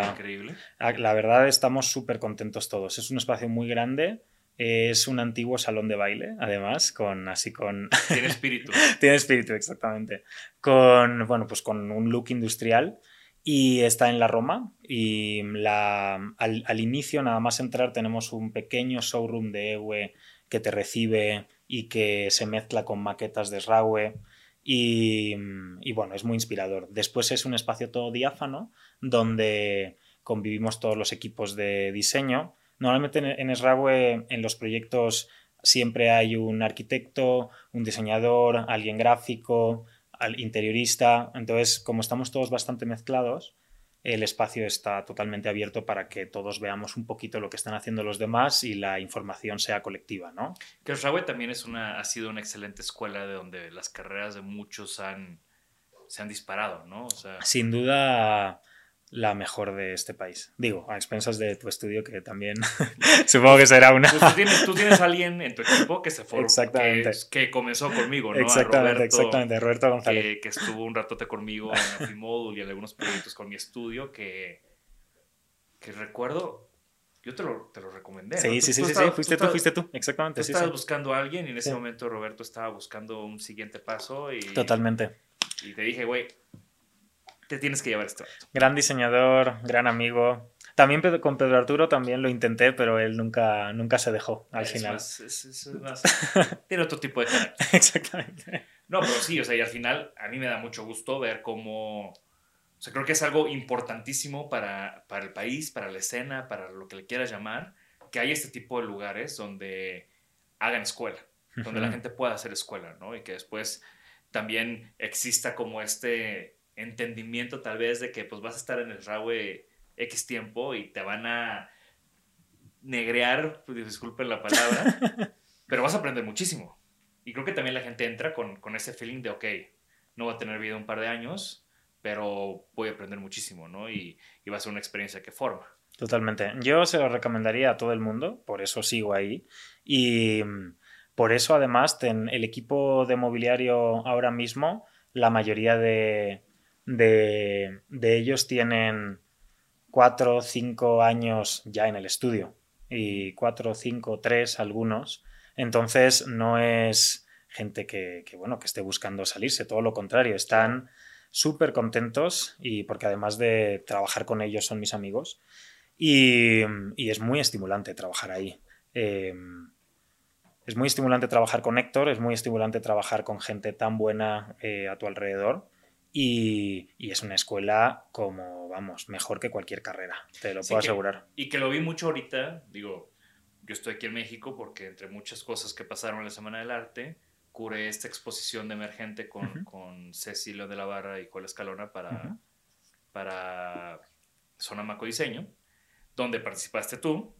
está... increíble. Ah, La verdad estamos súper contentos todos. Es un espacio muy grande. Es un antiguo salón de baile, además, con así con... Tiene espíritu. Tiene espíritu, exactamente. Con, bueno, pues con un look industrial y está en la Roma y la, al, al inicio, nada más entrar, tenemos un pequeño showroom de EWE que te recibe y que se mezcla con maquetas de Raue y, bueno, es muy inspirador. Después es un espacio todo diáfano donde convivimos todos los equipos de diseño. Normalmente en, Esraue, en los proyectos siempre hay un arquitecto, un diseñador, alguien gráfico, interiorista. Entonces, como estamos todos bastante mezclados, el espacio está totalmente abierto para que todos veamos un poquito lo que están haciendo los demás y la información sea colectiva, ¿no? Que también es una, ha sido una excelente escuela de donde las carreras de muchos han, se han disparado, ¿no? Sin duda la mejor de este país. Digo, a expensas de tu estudio, que también supongo que será una. Pues tú, tienes, alguien en tu equipo que se formó, que, que, comenzó conmigo, ¿no? Exactamente, Roberto, exactamente, Roberto González. Que, estuvo un ratote conmigo en Afimodul y en algunos proyectos con mi estudio que, que recuerdo. Yo te lo, te lo recomendé. Sí, sí, sí, sí, fuiste tú, fuiste tú, exactamente. Tú estabas buscando a alguien y en ese momento Roberto estaba buscando un siguiente paso. Y, Totalmente. Y te dije, güey, te tienes que llevar esto. Gran diseñador, gran amigo. También con Pedro Arturo también lo intenté, pero él nunca, nunca se dejó al final. tiene otro tipo de carácter. Exactamente. No, pero sí, o sea, y al final a mí me da mucho gusto ver cómo... O sea, creo que es algo importantísimo para, para el país, para la escena, para lo que le quieras llamar, que hay este tipo de lugares donde hagan escuela, donde la gente pueda hacer escuela, ¿no? Y que después también exista como este entendimiento tal vez de que pues vas a estar en el RAWE X tiempo y te van a negrear, pues, disculpen la palabra, pero vas a aprender muchísimo. Y creo que también la gente entra con, con ese feeling de, ok, no va a tener vida un par de años, pero voy a aprender muchísimo, ¿no? Y, y, va a ser una experiencia que forma. Totalmente. Yo se lo recomendaría a todo el mundo, por eso sigo ahí. Y mm, por eso, además, el equipo de mobiliario ahora mismo, la mayoría de, de, ellos tienen cuatro o cinco años ya en el estudio y cuatro, cinco, tres algunos. Entonces no es gente que, bueno, que esté buscando salirse, todo lo contrario, están súper contentos y porque además de trabajar con ellos son mis amigos y, es muy estimulante trabajar ahí. Em, es muy estimulante trabajar con Héctor, es muy estimulante trabajar con gente tan buena eh, a tu alrededor y, es una escuela como, vamos, mejor que cualquier carrera, te lo puedo asegurar. Y que lo vi mucho ahorita, digo, yo estoy aquí en México porque entre muchas cosas que pasaron en la Semana del Arte, curé esta exposición de emergente con, con Cecilio de la Barra y Joel Escalona para, para Zona Maco Diseño, donde participaste tú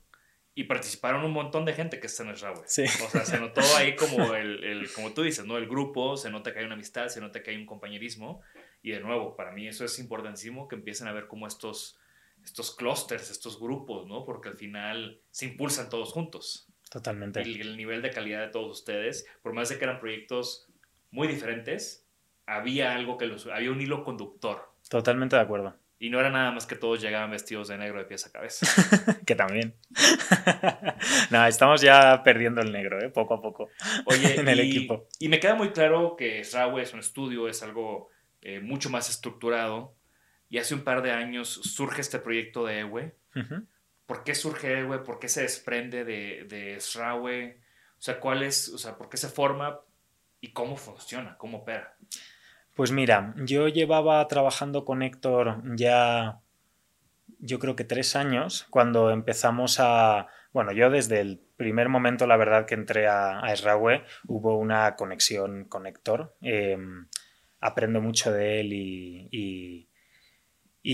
y participaron un montón de gente que está en el RAWE. Sí. O sea, se notó ahí como el, el, como tú dices, ¿no? El grupo, se nota que hay una amistad, se nota que hay un compañerismo y de nuevo, para mí eso es importantísimo que empiecen a ver como estos, estos clústeres, estos grupos, ¿no? Porque al final se impulsan todos juntos. Totalmente. Y el nivel de calidad de todos ustedes, por más de que eran proyectos muy diferentes, había algo que los, había un hilo conductor. Totalmente de acuerdo. Y no era nada más que todos llegaban vestidos de negro de pies a cabeza. que también. no, estamos ya perdiendo el negro, ¿eh? poco a poco. Oye, en el equipo. Y me queda muy claro que Rawe es un estudio, es algo eh, mucho más estructurado. Y hace un par de años surge este proyecto de Ewe. ¿Por qué surge Ewe? ¿Por qué se desprende de, de O sea, ¿cuál es, o sea, por qué se forma y cómo funciona, cómo opera? Pues mira, yo llevaba trabajando con Héctor ya, yo creo que tres años, cuando empezamos a, bueno, yo desde el primer momento, la verdad que entré a, a hubo una conexión con Héctor. Em, aprendo mucho de él y,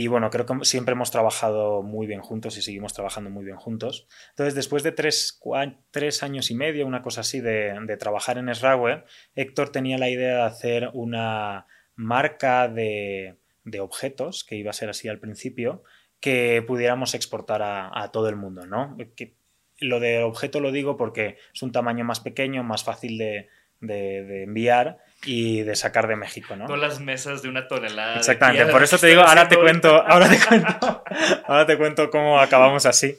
bueno, creo que siempre hemos trabajado muy bien juntos y seguimos trabajando muy bien juntos. Entonces, después de tres, tres años y medio, una cosa así, de, de trabajar en Srawe, Héctor tenía la idea de hacer una marca de, de, objetos, que iba a ser así al principio, que pudiéramos exportar a, todo el mundo, ¿no? Lo de objeto lo digo porque es un tamaño más pequeño, más fácil de, de enviar y de sacar de México, ¿no? Todas las mesas de una tonelada. Exactamente, por eso te digo, ahora te cuento, ahora te cuento, ahora te cuento cómo acabamos así.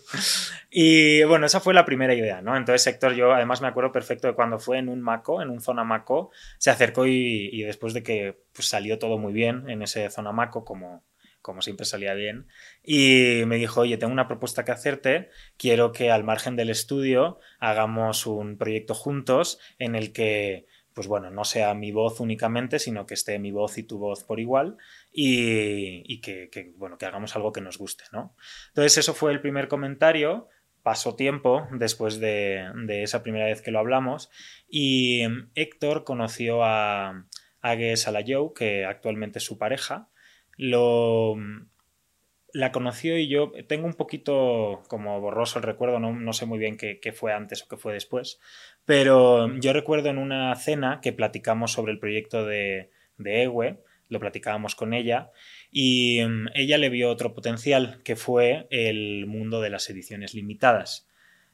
Y bueno, esa fue la primera idea, ¿no? Entonces Héctor, yo además me acuerdo perfecto de cuando fue en un Maco, en un zona Maco, se acercó y, y después de que pues, salió todo muy bien en ese zona Maco, como, como siempre salía bien, y me dijo, oye, tengo una propuesta que hacerte, quiero que al margen del estudio hagamos un proyecto juntos en el que pues bueno, no sea mi voz únicamente, sino que esté mi voz y tu voz por igual y, que, bueno, que hagamos algo que nos guste, ¿no? Entonces eso fue el primer comentario pasó tiempo después de, esa primera vez que lo hablamos y Héctor conoció a Age Salayou, que actualmente es su pareja, lo, la conoció y yo tengo un poquito como borroso el recuerdo, no, sé muy bien qué, fue antes o qué fue después, pero yo recuerdo en una cena que platicamos sobre el proyecto de, de Ewe, lo platicábamos con ella y mm, ella le vio otro potencial que fue el mundo de las ediciones limitadas.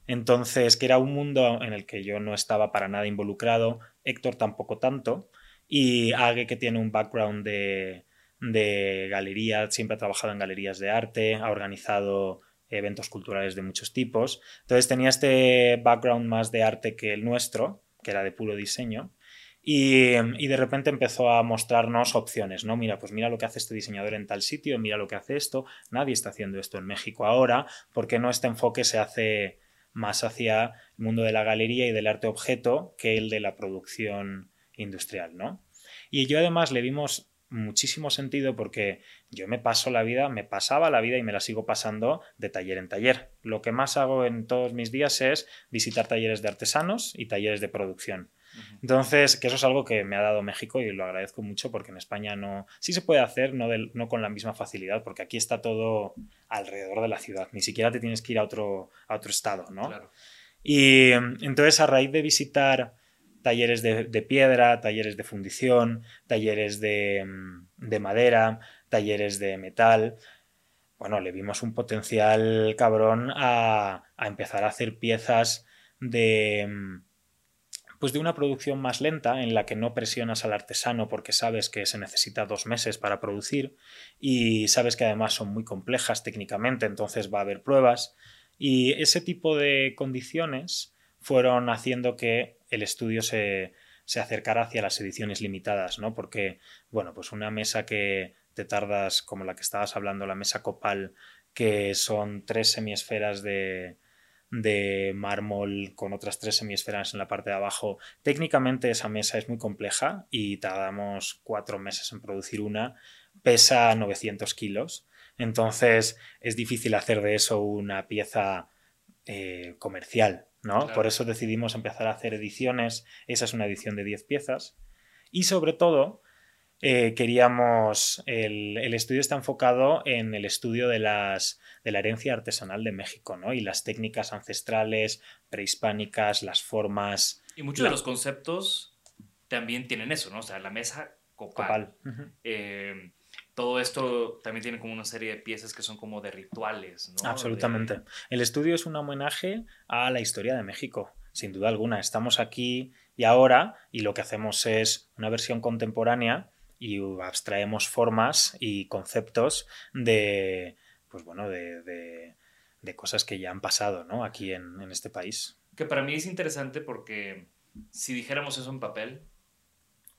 Entonces, que era un mundo en el que yo no estaba para nada involucrado, Héctor tampoco tanto, y Age que tiene un background de, de galería, siempre ha trabajado en galerías de arte, ha organizado eventos culturales de muchos tipos. Entonces tenía este background más de arte que el nuestro, que era de puro diseño. Y, de repente empezó a mostrarnos opciones, ¿no? Mira, pues mira lo que hace este diseñador en tal sitio, mira lo que hace esto, nadie está haciendo esto en México ahora, ¿por qué no este enfoque se hace más hacia el mundo de la galería y del arte objeto que el de la producción industrial, ¿no? Y yo además le vimos muchísimo sentido porque yo me paso la vida, me pasaba la vida y me la sigo pasando de taller en taller. Lo que más hago en todos mis días es visitar talleres de artesanos y talleres de producción. Entonces, que eso es algo que me ha dado México y lo agradezco mucho porque en España no, sí se puede hacer, no, no con la misma facilidad, porque aquí está todo alrededor de la ciudad, ni siquiera te tienes que ir a otro, a otro estado, ¿no? Y entonces, a raíz de visitar talleres de, piedra, talleres de fundición, talleres de, mm, madera, talleres de metal. Bueno, le vimos un potencial cabrón a, empezar a hacer piezas de mm, pues de una producción más lenta en la que no presionas al artesano porque sabes que se necesita dos meses para producir y sabes que además son muy complejas técnicamente, entonces va a haber pruebas y ese tipo de condiciones fueron haciendo que el estudio se, se acercara hacia las ediciones limitadas, ¿no? Porque, bueno, pues una mesa que te tardas, como la que estabas hablando, la mesa copal, que son tres semiesferas de, de mármol con otras tres semiesferas en la parte de abajo. Técnicamente esa mesa es muy compleja y tardamos cuatro meses en producir una. Pesa 900 kilos. Entonces es difícil hacer de eso una pieza eh, comercial. Por eso decidimos empezar a hacer ediciones. Esa es una edición de 10 piezas. Y sobre todo, eh, queríamos. El, estudio está enfocado en el estudio de, las, de la herencia artesanal de México, ¿no? Y las técnicas ancestrales, prehispánicas, las formas. Y muchos de los conceptos también tienen eso, ¿no? O sea, la mesa copal. Todo esto también tiene como una serie de piezas que son como de rituales, ¿no? Absolutamente. El estudio es un homenaje a la historia de México, sin duda alguna. Estamos aquí y ahora y lo que hacemos es una versión contemporánea y abstraemos formas y conceptos de, pues bueno, de, cosas que ya han pasado, ¿no? Aquí en, en este país. Que para mí es interesante porque si dijéramos eso en papel,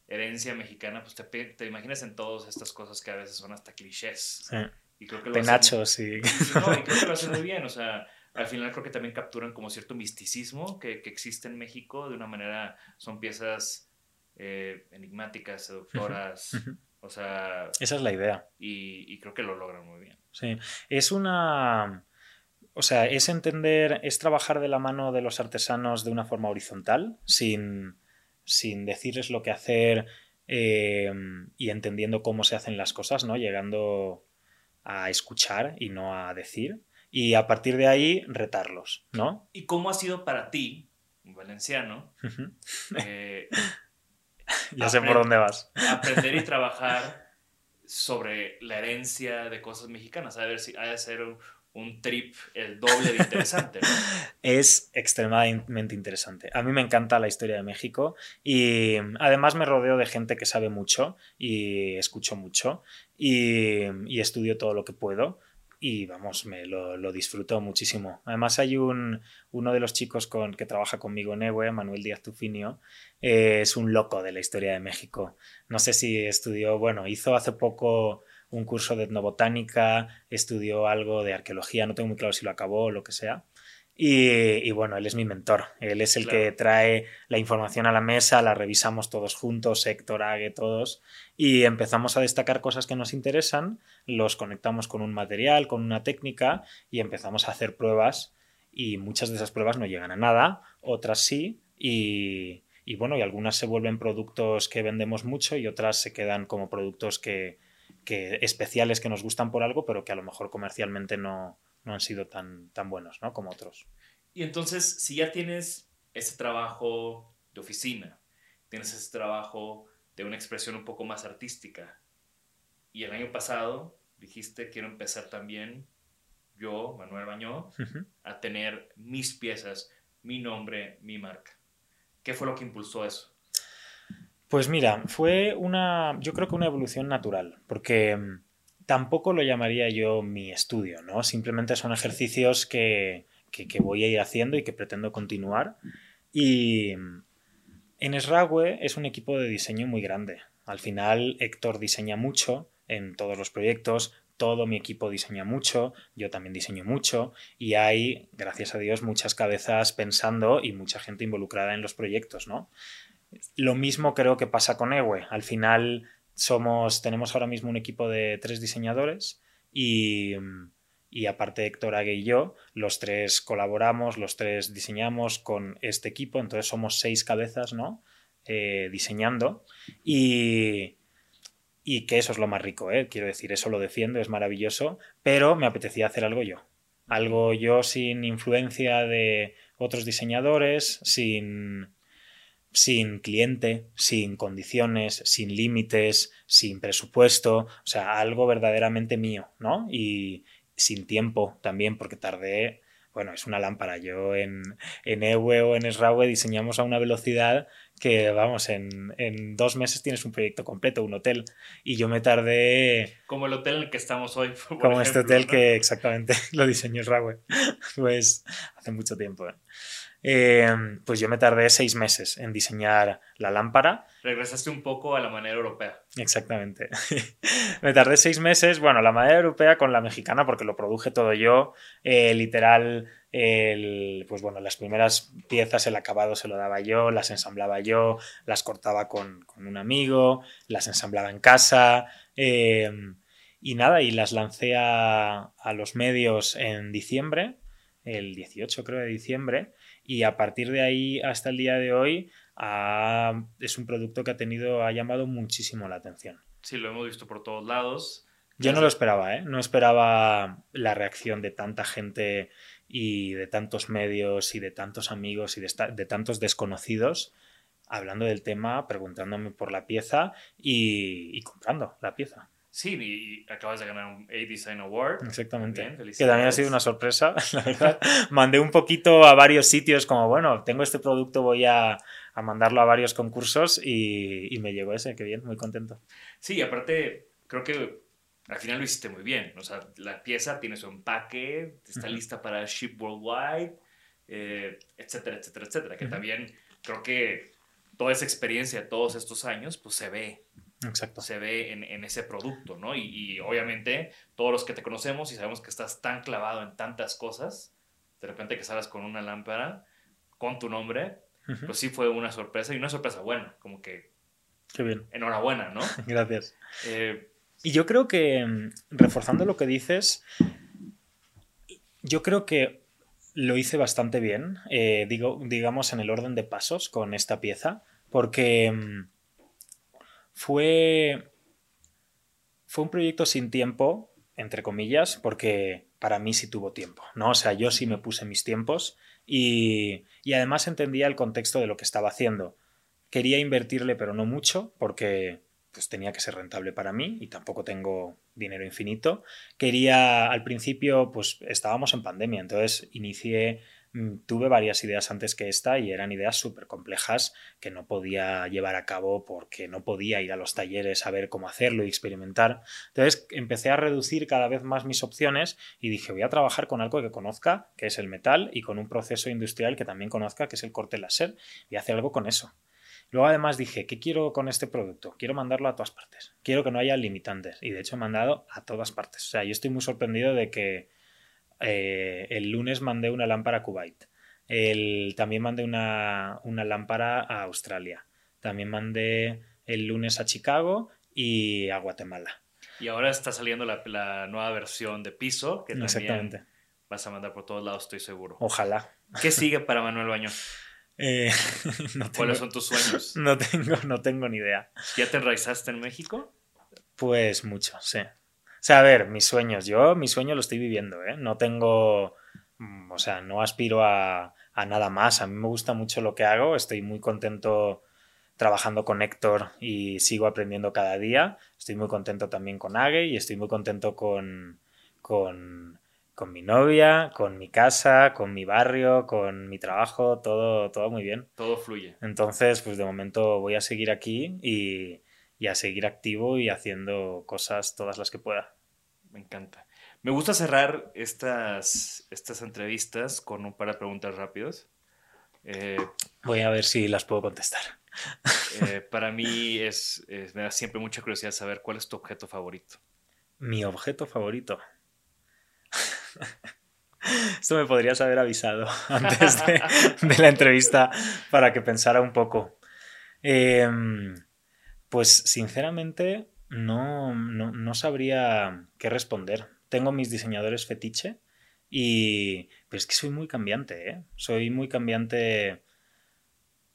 herencia mexicana, pues te, te, imaginas en todas estas cosas que a veces son hasta clichés. Sí. Y creo que Penachos, y... No, y creo que lo hacen muy bien, o sea, al final creo que también capturan como cierto misticismo que, que existe en México, de una manera, son piezas eh, enigmáticas, seductoras, o sea... Esa es la idea. Y, y creo que lo logran muy bien. Sí, es una... O sea, es entender, es trabajar de la mano de los artesanos de una forma horizontal, sin sin decirles lo que hacer eh, y entendiendo cómo se hacen las cosas, ¿no? Llegando a escuchar y no a decir. Y a partir de ahí retarlos, ¿no? ¿Y cómo ha sido para ti, valenciano? Eh, ya sé por dónde vas. aprender y trabajar sobre la herencia de cosas mexicanas. A ver si ha de ser un trip el doble de interesante. es extremadamente interesante. A mí me encanta la historia de México y además me rodeo de gente que sabe mucho y escucho mucho y, estudio todo lo que puedo y vamos, me lo, disfruto muchísimo. Además hay un, uno de los chicos con, que trabaja conmigo en EWE, Manuel Díaz Tufinio, eh, es un loco de la historia de México. No sé si estudió, bueno, hizo hace poco un curso de etnobotánica, estudió algo de arqueología, no tengo muy claro si lo acabó o lo que sea. Y, bueno, él es mi mentor, él es el que trae la información a la mesa, la revisamos todos juntos, Héctor, Ague, todos, y empezamos a destacar cosas que nos interesan, los conectamos con un material, con una técnica y empezamos a hacer pruebas y muchas de esas pruebas no llegan a nada, otras sí, y, y bueno, y algunas se vuelven productos que vendemos mucho y otras se quedan como productos que, que especiales que nos gustan por algo, pero que a lo mejor comercialmente no, no han sido tan, tan buenos ¿no? como otros. Y entonces, si ya tienes ese trabajo de oficina, tienes ese trabajo de una expresión un poco más artística, y el año pasado dijiste, quiero empezar también, yo, Manuel Bañó, a tener mis piezas, mi nombre, mi marca. ¿Qué fue lo que impulsó eso? Pues mira, fue una, yo creo que una evolución natural, porque mm, tampoco lo llamaría yo mi estudio, ¿no? Simplemente son ejercicios que, que, voy a ir haciendo y que pretendo continuar. Y mm, en Esrague es un equipo de diseño muy grande. Al final, Héctor diseña mucho en todos los proyectos, todo mi equipo diseña mucho, yo también diseño mucho y hay, gracias a Dios, muchas cabezas pensando y mucha gente involucrada en los proyectos, ¿no? Lo mismo creo que pasa con Ewe. Al final somos, tenemos ahora mismo un equipo de tres diseñadores y, y aparte Héctor Ague y yo, los tres colaboramos, los tres diseñamos con este equipo, entonces somos seis cabezas, ¿no? Eh, diseñando y, y que eso es lo más rico, ¿eh? quiero decir, eso lo defiendo, es maravilloso, pero me apetecía hacer algo yo. Algo yo sin influencia de otros diseñadores, sin, sin cliente, sin condiciones, sin límites, sin presupuesto, o sea, algo verdaderamente mío, ¿no? Y sin tiempo también, porque tardé, bueno, es una lámpara. Yo en, en Ewe o en Srawe diseñamos a una velocidad que, vamos, en, en, dos meses tienes un proyecto completo, un hotel. Y yo me tardé... Como el hotel en el que estamos hoy. como este hotel que exactamente lo diseñó Srawe. pues hace mucho tiempo. ¿eh? Em, pues yo me tardé seis meses en diseñar la lámpara. Regresaste un poco a la manera europea. Exactamente. me tardé seis meses, bueno, la manera europea con la mexicana porque lo produje todo yo, eh, literal, pues bueno, las primeras piezas, el acabado se lo daba yo, las ensamblaba yo, las cortaba con, un amigo, las ensamblaba en casa. Em, y nada, y las lancé a, a los medios en diciembre, el 18 creo de diciembre, y a partir de ahí hasta el día de hoy es un producto que ha tenido, ha llamado muchísimo la atención. Sí, lo hemos visto por todos lados. Yo no lo esperaba, ¿eh? No esperaba la reacción de tanta gente y de tantos medios y de tantos amigos y de, de tantos desconocidos hablando del tema, preguntándome por la pieza y comprando la pieza. Sí, y acabas de ganar un A-Design Award. Exactamente. que también ha sido una sorpresa, la verdad. Mandé un poquito a varios sitios como, bueno, tengo este producto, voy a, mandarlo a varios concursos y, me llegó ese, qué bien, muy contento. Sí, aparte, creo que al final lo hiciste muy bien. O sea, la pieza tiene su empaque, está lista para ship worldwide, eh, etcétera, etcétera, etcétera. Que también creo que toda esa experiencia, todos estos años, pues se ve Exacto. se ve en, ese producto, ¿no? Y, obviamente todos los que te conocemos y sabemos que estás tan clavado en tantas cosas, de repente que sales con una lámpara con tu nombre, pues sí fue una sorpresa y una sorpresa buena, como que... Qué bien. Enhorabuena, ¿no? Gracias. Eh, y yo creo que, mm, reforzando lo que dices, yo creo que lo hice bastante bien, eh, digo, digamos en el orden de pasos con esta pieza, porque mm, fue, fue un proyecto sin tiempo, entre comillas, porque para mí sí tuvo tiempo, ¿no? O sea, yo sí me puse mis tiempos y, y además entendía el contexto de lo que estaba haciendo. Quería invertirle, pero no mucho, porque pues tenía que ser rentable para mí y tampoco tengo dinero infinito. Quería, al principio, pues estábamos en pandemia, entonces inicié tuve varias ideas antes que esta y eran ideas súper complejas que no podía llevar a cabo porque no podía ir a los talleres a ver cómo hacerlo y experimentar. Entonces empecé a reducir cada vez más mis opciones y dije voy a trabajar con algo que conozca, que es el metal, y con un proceso industrial que también conozca, que es el corte láser, y hacer algo con eso. Luego además dije, ¿qué quiero con este producto? Quiero mandarlo a todas partes. Quiero que no haya limitantes. Y de hecho he mandado a todas partes. O sea, yo estoy muy sorprendido de que eh, el lunes mandé una lámpara a Kuwait. El, también mandé una, lámpara a Australia. También mandé el lunes a Chicago y a Guatemala. Y ahora está saliendo la, nueva versión de piso, que también vas a mandar por todos lados, estoy seguro. Ojalá. ¿Qué sigue para Manuel Baño? Eh, no tengo, ¿Cuáles son tus sueños? no, tengo, no tengo ni idea. ¿Ya te enraizaste en México? Pues mucho, sí. O sea, a ver, mis sueños. Yo mi sueño lo estoy viviendo, ¿eh? No tengo... mm, O sea, no aspiro a, a nada más. A mí me gusta mucho lo que hago. Estoy muy contento trabajando con Héctor y sigo aprendiendo cada día. Estoy muy contento también con Age y estoy muy contento con, con, con mi novia, con mi casa, con mi barrio, con mi trabajo, todo, todo muy bien. Todo fluye. Entonces, pues de momento voy a seguir aquí y, y a seguir activo y haciendo cosas todas las que pueda. Me encanta. Me gusta cerrar estas, estas entrevistas con un par de preguntas rápidas. Eh, Voy a ver si las puedo contestar. eh, para mí es, es- me da siempre mucha curiosidad saber cuál es tu objeto favorito. Mi objeto favorito. Esto me podrías haber avisado antes de, de la entrevista para que pensara un poco. Em, pues sinceramente no, no, no sabría qué responder. Tengo mis diseñadores fetiche y... Pero es que soy muy cambiante, ¿eh? Soy muy cambiante...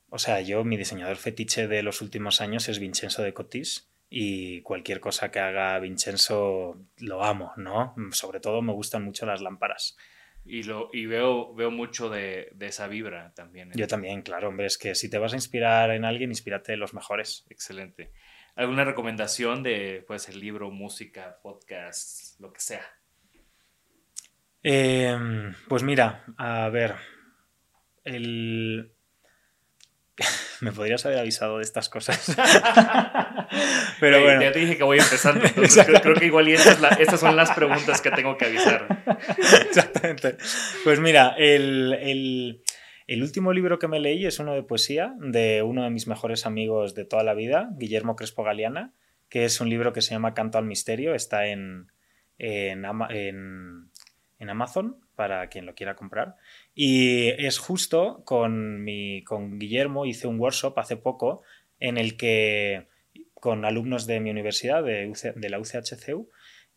O sea, yo, mi diseñador fetiche de los últimos años es Vincenzo de Cotis y cualquier cosa que haga Vincenzo lo amo, ¿no? Sobre todo me gustan mucho las lámparas. Y, lo, y veo, veo mucho de, de esa vibra también. Yo también, claro, hombre, es que si te vas a inspirar en alguien, inspírate en los mejores. Excelente. ¿Alguna recomendación de, puede ser libro, música, podcast, lo que sea? Eh, pues mira, a ver, el... Me podrías haber avisado de estas cosas. Pero bueno. Ya te dije que voy empezando, entonces creo, creo que igual y estas, la- estas son las preguntas que tengo que avisar. Exactamente. Pues mira, el, el- el último libro que me leí es uno de poesía de uno de mis mejores amigos de toda la vida, Guillermo Crespo Galeana, que es un libro que se llama Canto al Misterio. Está en, en, Ama- en- en Amazon para quien lo quiera comprar. Y es justo con, mi, con Guillermo, hice un workshop hace poco en el que con alumnos de mi universidad, de, de la UCHCU,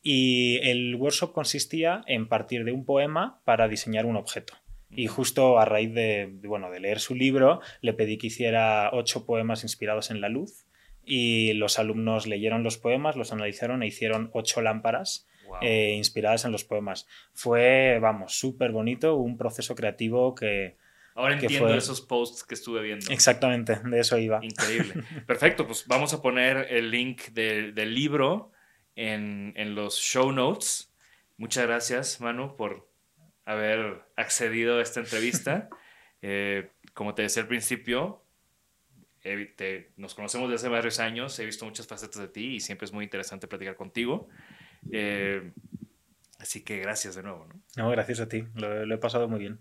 y el workshop consistía en partir de un poema para diseñar un objeto. Y justo a raíz de, bueno, de leer su libro, le pedí que hiciera ocho poemas inspirados en la luz y los alumnos leyeron los poemas, los analizaron e hicieron ocho lámparas Wow. eh, inspiradas en los poemas. Fue, vamos, súper bonito, un proceso creativo que... Ahora que entiendo fue- esos posts que estuve viendo. Exactamente, de eso iba. Increíble. Perfecto, pues vamos a poner el link de- del libro en, en los show notes. Muchas gracias, Manu, por haber accedido a esta entrevista. Eh, como te decía al principio, te- nos conocemos desde hace varios años, he visto muchas facetas de ti y siempre es muy interesante platicar contigo. Eh, así que gracias de nuevo. ¿no? No, gracias a ti, lo, lo he pasado muy bien.